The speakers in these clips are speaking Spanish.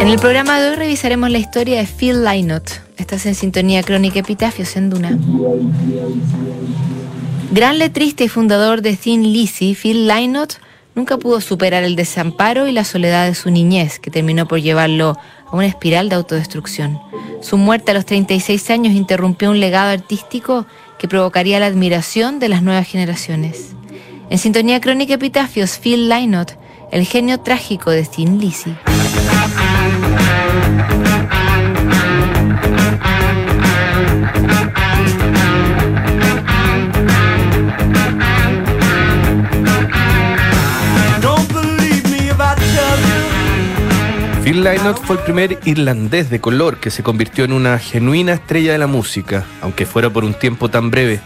En el programa de hoy revisaremos la historia de Phil Lynott. Estás en sintonía crónica Epitafios en Duna. Gran letrista y fundador de Thin Lizzy, Phil Lynott nunca pudo superar el desamparo y la soledad de su niñez, que terminó por llevarlo a una espiral de autodestrucción. Su muerte a los 36 años interrumpió un legado artístico que provocaría la admiración de las nuevas generaciones. En sintonía crónica Epitafios, Phil Lynott, el genio trágico de Thin Lizzy. Phil Lynott fue el primer irlandés de color que se convirtió en una genuina estrella de la música, aunque fuera por un tiempo tan breve.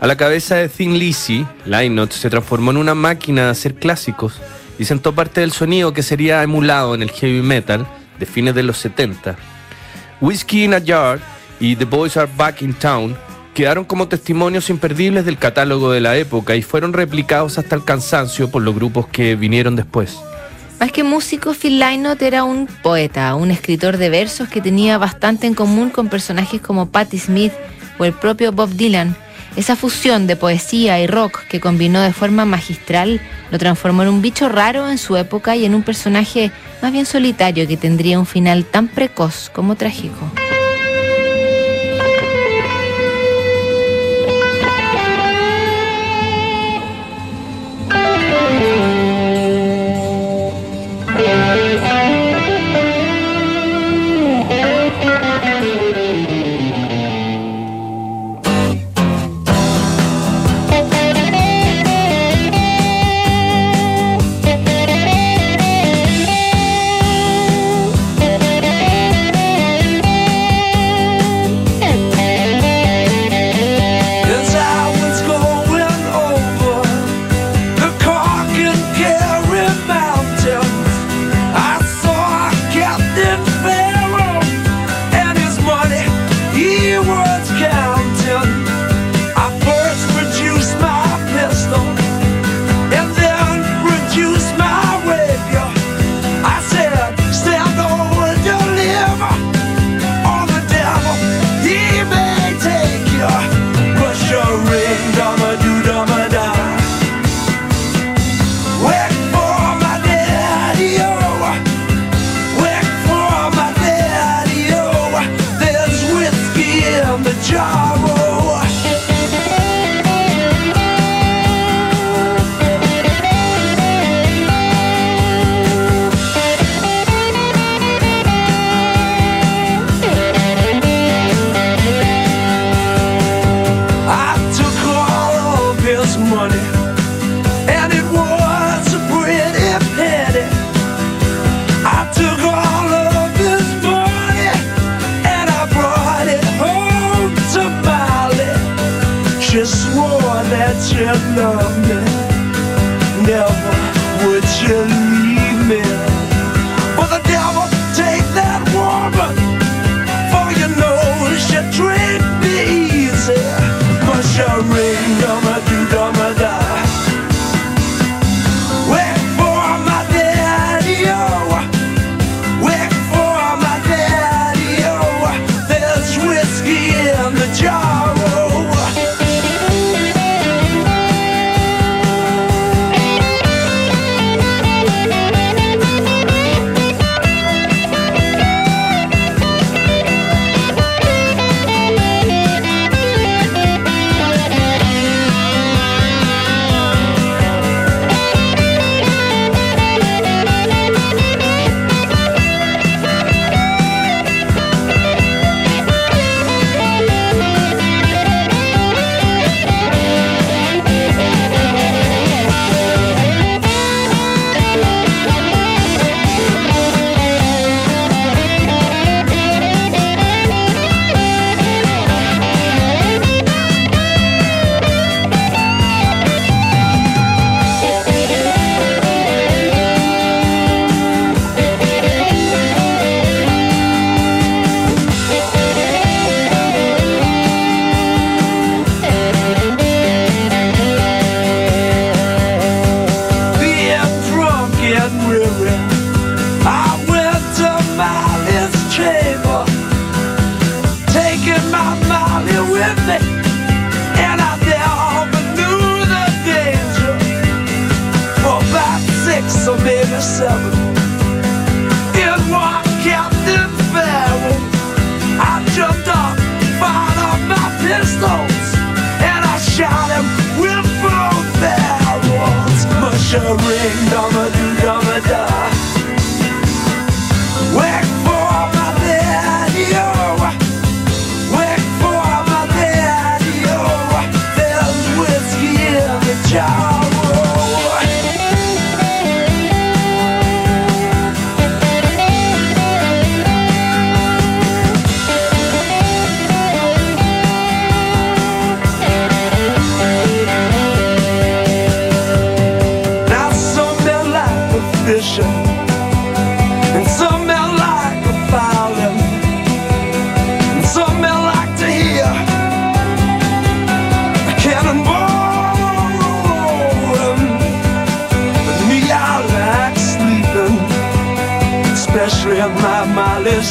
A la cabeza de Thin Lizzy, Lynott se transformó en una máquina de hacer clásicos y sentó parte del sonido que sería emulado en el heavy metal de fines de los 70. Whiskey in a Jar y The Boys Are Back in Town quedaron como testimonios imperdibles del catálogo de la época y fueron replicados hasta el cansancio por los grupos que vinieron después. Más que músico, Phil Lynott era un poeta, un escritor de versos que tenía bastante en común con personajes como Patti Smith o el propio Bob Dylan. Esa fusión de poesía y rock que combinó de forma magistral lo transformó en un bicho raro en su época y en un personaje más bien solitario que tendría un final tan precoz como trágico. of love.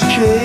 kid.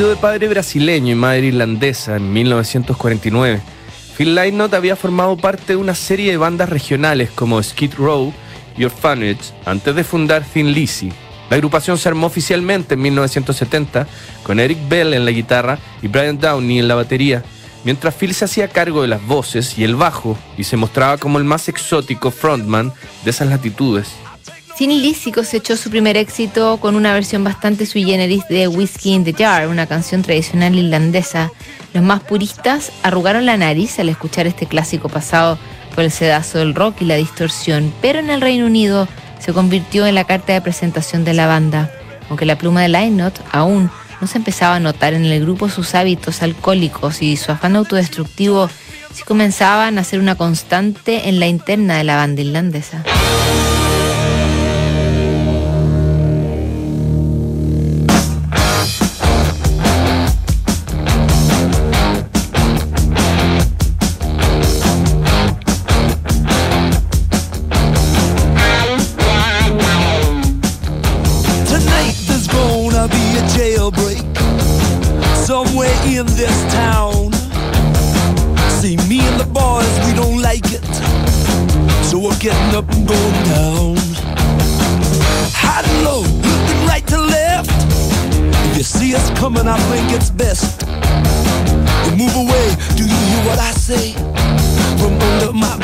De padre brasileño y madre irlandesa en 1949, Phil Lynott había formado parte de una serie de bandas regionales como Skid Row y Orphanage antes de fundar Thin Lizzy. La agrupación se armó oficialmente en 1970 con Eric Bell en la guitarra y Brian Downey en la batería, mientras Phil se hacía cargo de las voces y el bajo y se mostraba como el más exótico frontman de esas latitudes. Thin Lizzy cosechó su primer éxito con una versión bastante sui generis de Whiskey in the Jar, una canción tradicional irlandesa. Los más puristas arrugaron la nariz al escuchar este clásico pasado por el sedazo del rock y la distorsión, pero en el Reino Unido se convirtió en la carta de presentación de la banda. Aunque la pluma de Lynott aún no se empezaba a notar en el grupo sus hábitos alcohólicos y su afán autodestructivo, sí comenzaban a ser una constante en la interna de la banda irlandesa. Move away, do you hear what I say? From under my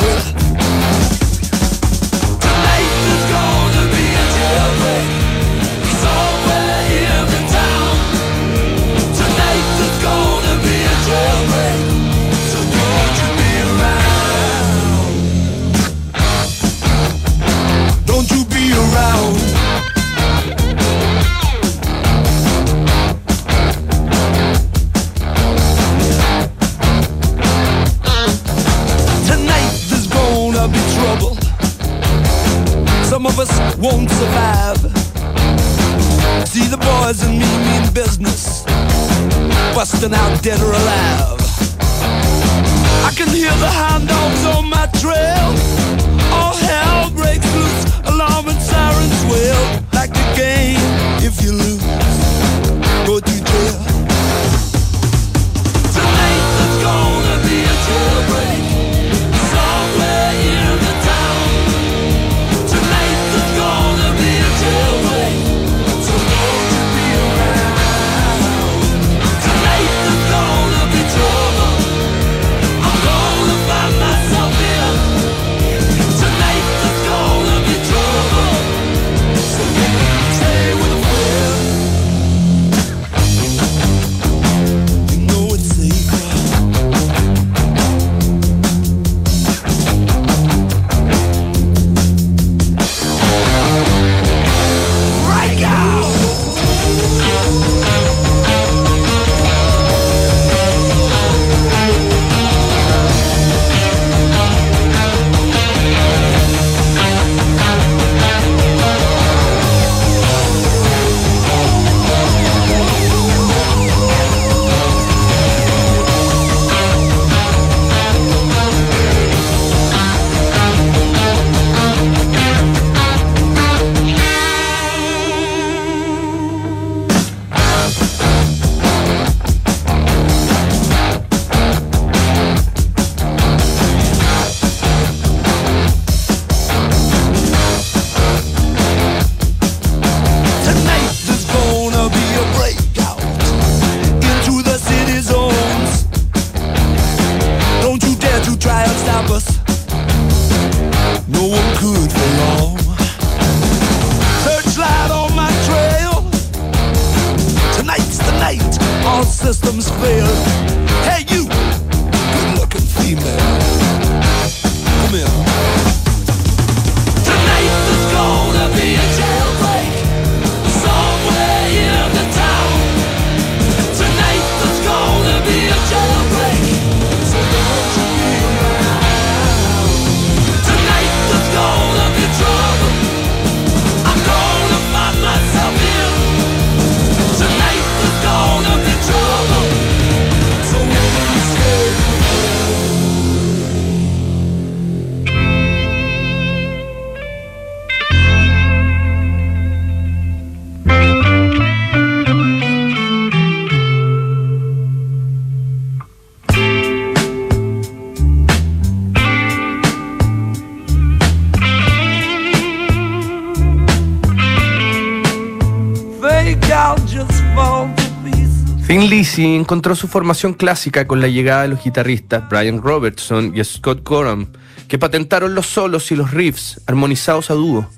encontró su formación clásica con la llegada de los guitarristas Brian Robertson y Scott Gorham, que patentaron los solos y los riffs armonizados a dúo.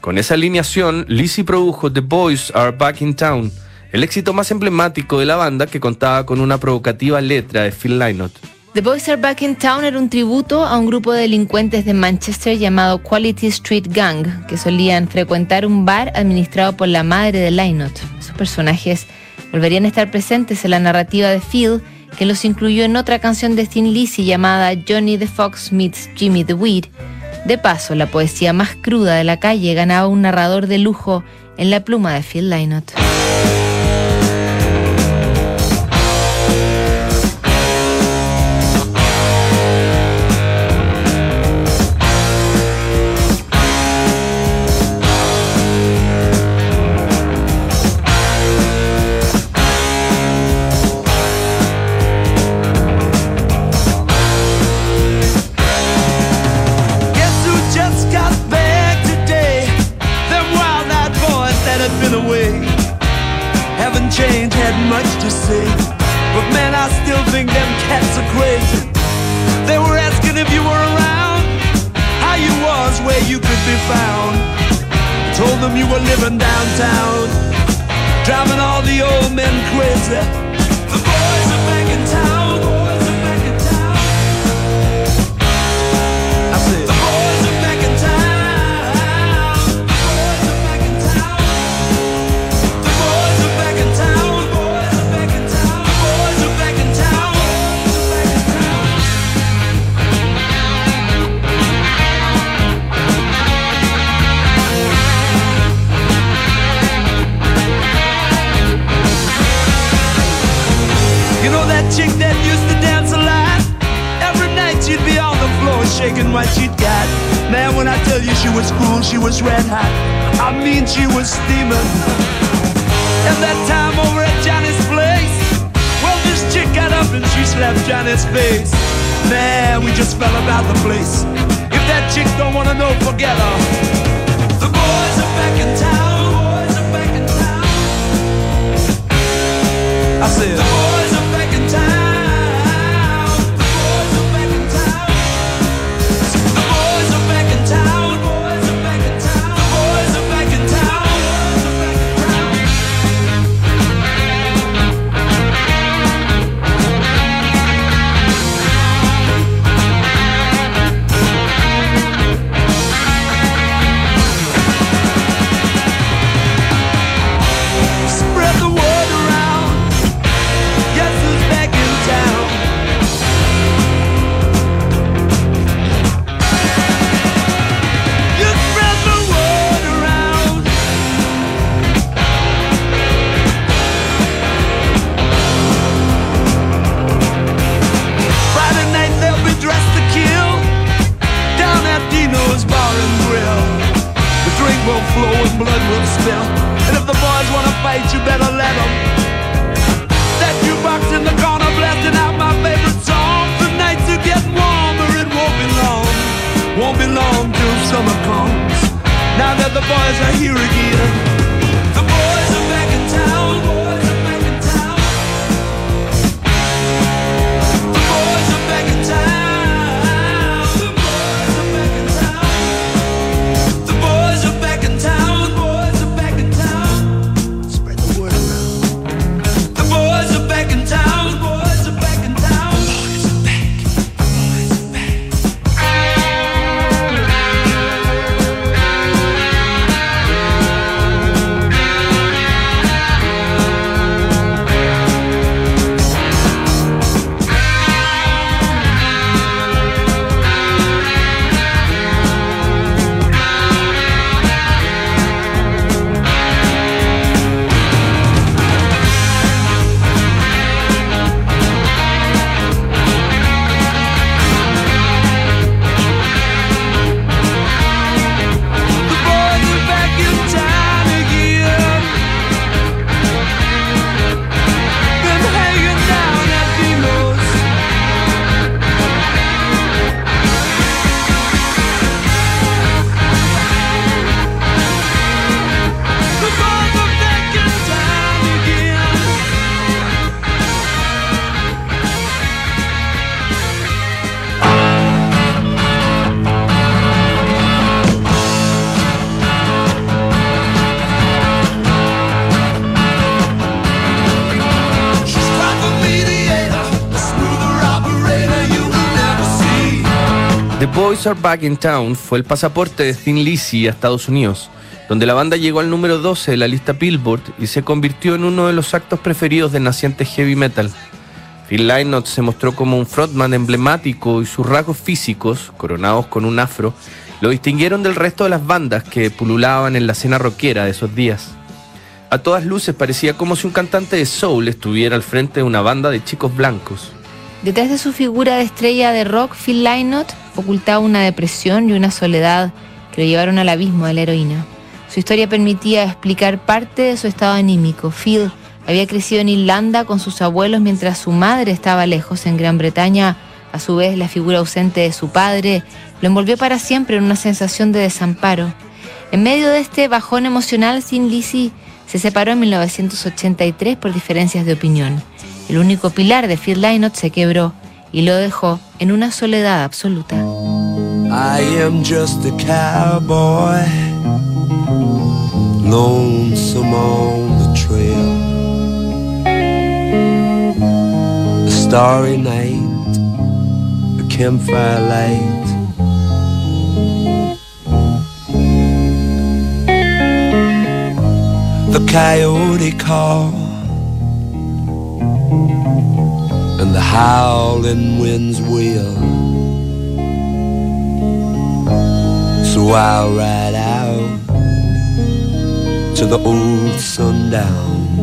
Con esa alineación, Lizzy produjo The Boys Are Back in Town, el éxito más emblemático de la banda que contaba con una provocativa letra de Phil Lynott. The Boys Are Back in Town era un tributo a un grupo de delincuentes de Manchester llamado Quality Street Gang, que solían frecuentar un bar administrado por la madre de Lynott. Esos personajes volverían a estar presentes en la narrativa de Phil, que los incluyó en otra canción de Thin Lizzy llamada Johnny the Fox meets Jimmy the Weed. De paso, la poesía más cruda de la calle ganaba un narrador de lujo en la pluma de Phil Lynott. You know that chick that used to dance a lot? Every night she'd be on the floor shaking what she'd got. Man, when I tell you she was cool, she was red hot. I mean, she was steaming. And that time over at Johnny's place, well, this chick got up and she slapped Johnny's face. Man, we just fell about the place. If that chick don't wanna know, forget her. The boys are back in town. Boys are back in town. I said, Are Back in Town fue el pasaporte de Thin Lizzy a Estados Unidos, donde la banda llegó al número 12 de la lista Billboard y se convirtió en uno de los actos preferidos del naciente heavy metal. Phil Lynott se mostró como un frontman emblemático y sus rasgos físicos, coronados con un afro, lo distinguieron del resto de las bandas que pululaban en la escena rockera de esos días. A todas luces parecía como si un cantante de soul estuviera al frente de una banda de chicos blancos. Detrás de su figura de estrella de rock, Phil Lynott ocultaba una depresión y una soledad que lo llevaron al abismo de la heroína. Su historia permitía explicar parte de su estado anímico. Phil había crecido en Irlanda con sus abuelos mientras su madre estaba lejos en Gran Bretaña. A su vez, la figura ausente de su padre lo envolvió para siempre en una sensación de desamparo. En medio de este bajón emocional, Sin Lizzy se separó en 1983 por diferencias de opinión. El único pilar de Phil Lynott se quebró y lo dejó en una soledad absoluta. I am just a cowboy, lonesome on the trail. A starry night, a campfire light. The coyote call howling winds wail. So I'll ride out to the old sundown.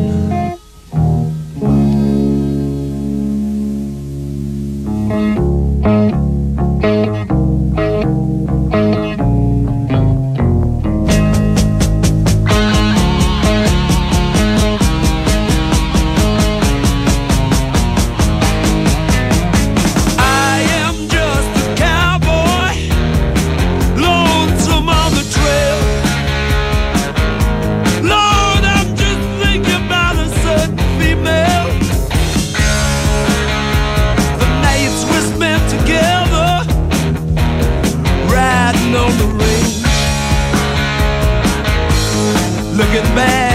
Looking back,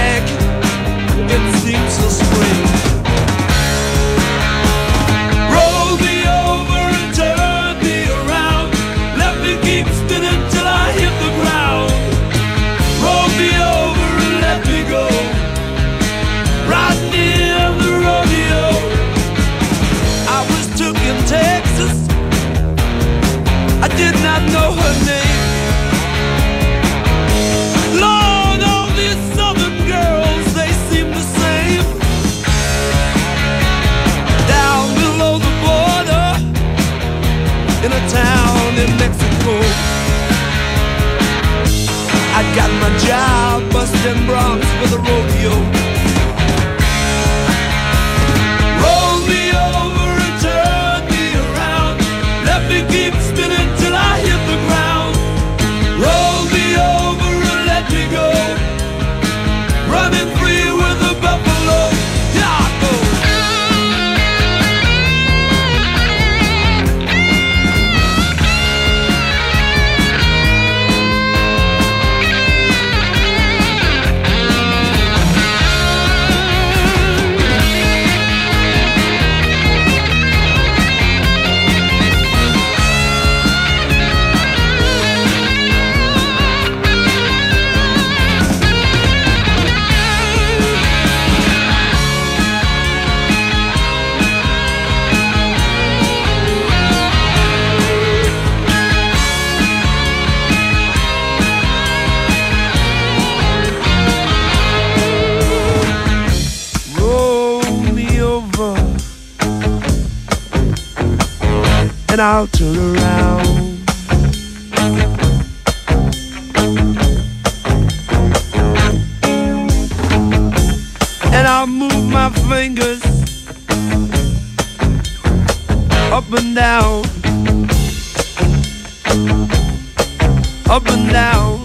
and I'll turn around. And I'll move my fingers up and down, up and down.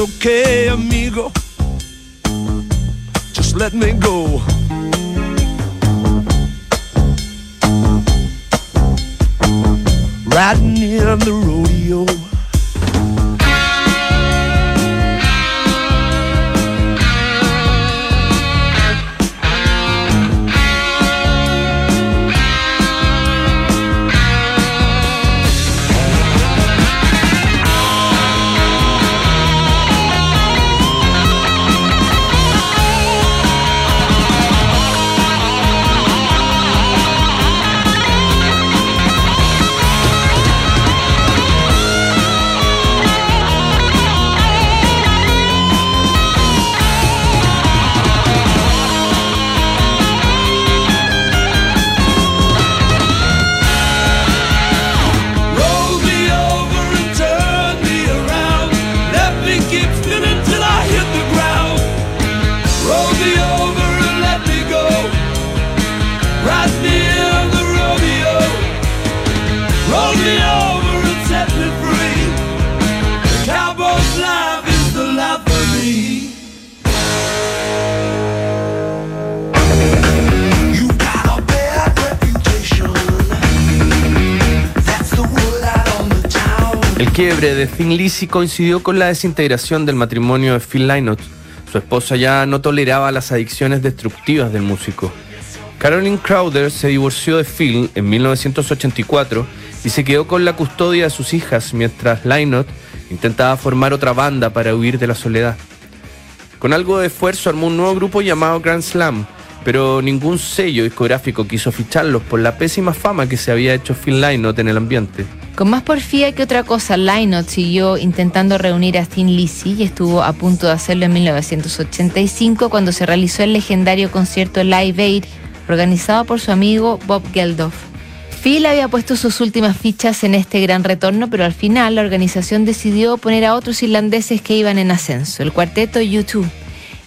Okay, amigo. Just let me go. Quiebre de Thin Lizzy coincidió con la desintegración del matrimonio de Phil Lynott. Su esposa ya no toleraba las adicciones destructivas del músico. Caroline Crowder se divorció de Phil en 1984 y se quedó con la custodia de sus hijas mientras Lynott intentaba formar otra banda para huir de la soledad. Con algo de esfuerzo armó un nuevo grupo llamado Grand Slam, pero ningún sello discográfico quiso ficharlos por la pésima fama que se había hecho Phil Lynott en el ambiente. Con más porfía que otra cosa, Lynott siguió intentando reunir a Thin Lizzy y estuvo a punto de hacerlo en 1985 cuando se realizó el legendario concierto Live Aid organizado por su amigo Bob Geldof. Phil había puesto sus últimas fichas en este gran retorno, pero al final la organización decidió poner a otros irlandeses que iban en ascenso, el cuarteto U2.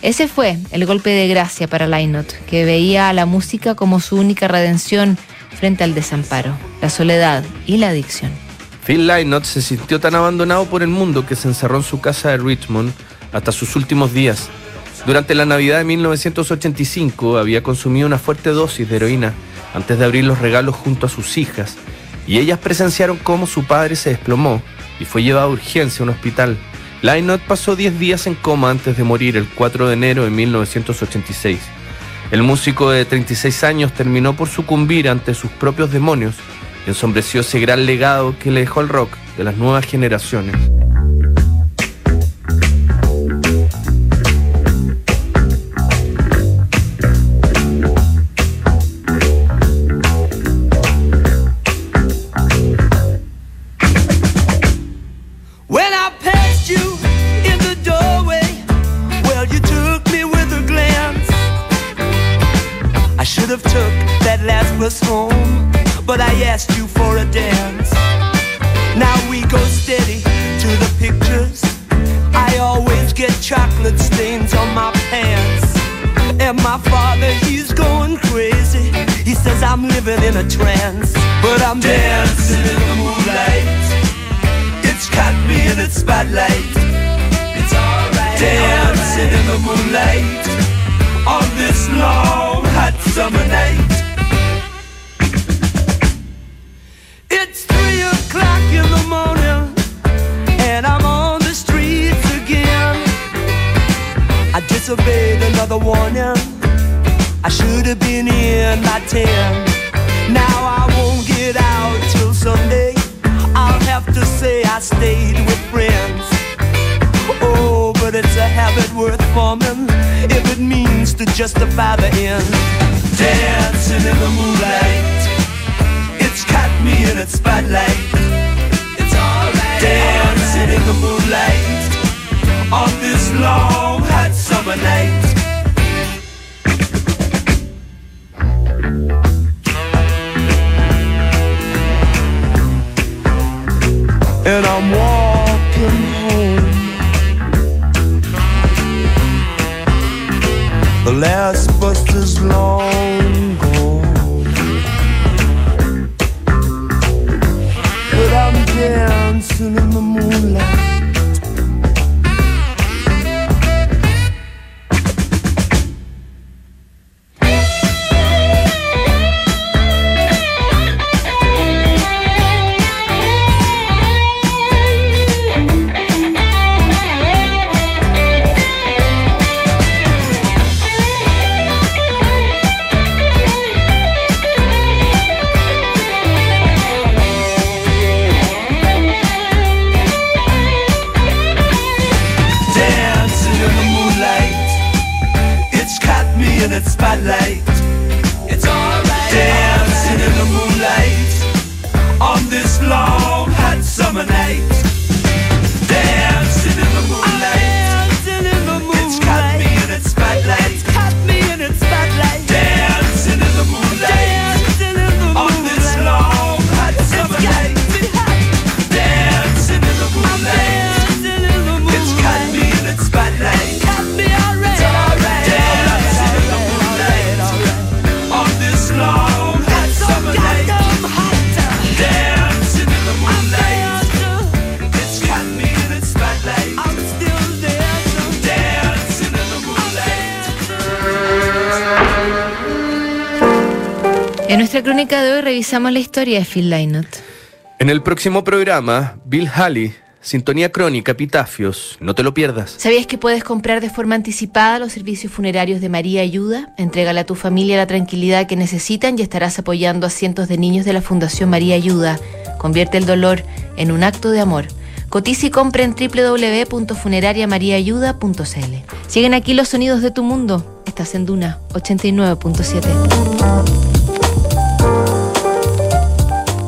Ese fue el golpe de gracia para Lynott, que veía a la música como su única redención frente al desamparo, la soledad y la adicción. Phil Lynott se sintió tan abandonado por el mundo que se encerró en su casa de Richmond hasta sus últimos días. Durante la Navidad de 1985 había consumido una fuerte dosis de heroína antes de abrir los regalos junto a sus hijas y ellas presenciaron cómo su padre se desplomó y fue llevado a urgencia a un hospital. Lynott pasó 10 días en coma antes de morir el 4 de enero de 1986. El músico de 36 años terminó por sucumbir ante sus propios demonios ensombreció ese gran legado que le dejó el rock de las nuevas generaciones. I should have been in my tent. Now I won't get out till Sunday. I'll have to say I stayed with friends. Oh, but it's a habit worth forming if it means to justify the end. Dancing in the moonlight, it's caught me in its spotlight. It's alright. Dancing in the moonlight on this long hot summer night. And I'm walking home. The last nuestra crónica de hoy revisamos la historia de Phil Lynott. En el próximo programa, Bill Haley, Sintonía Crónica, Epitafios, no te lo pierdas. ¿Sabías que puedes comprar de forma anticipada los servicios funerarios de María Ayuda? Entrégale a tu familia la tranquilidad que necesitan y estarás apoyando a cientos de niños de la Fundación María Ayuda. Convierte el dolor en un acto de amor. Cotiza y compra en www.funerariamariaayuda.cl. Siguen aquí los sonidos de tu mundo. Estás en Duna 89.7.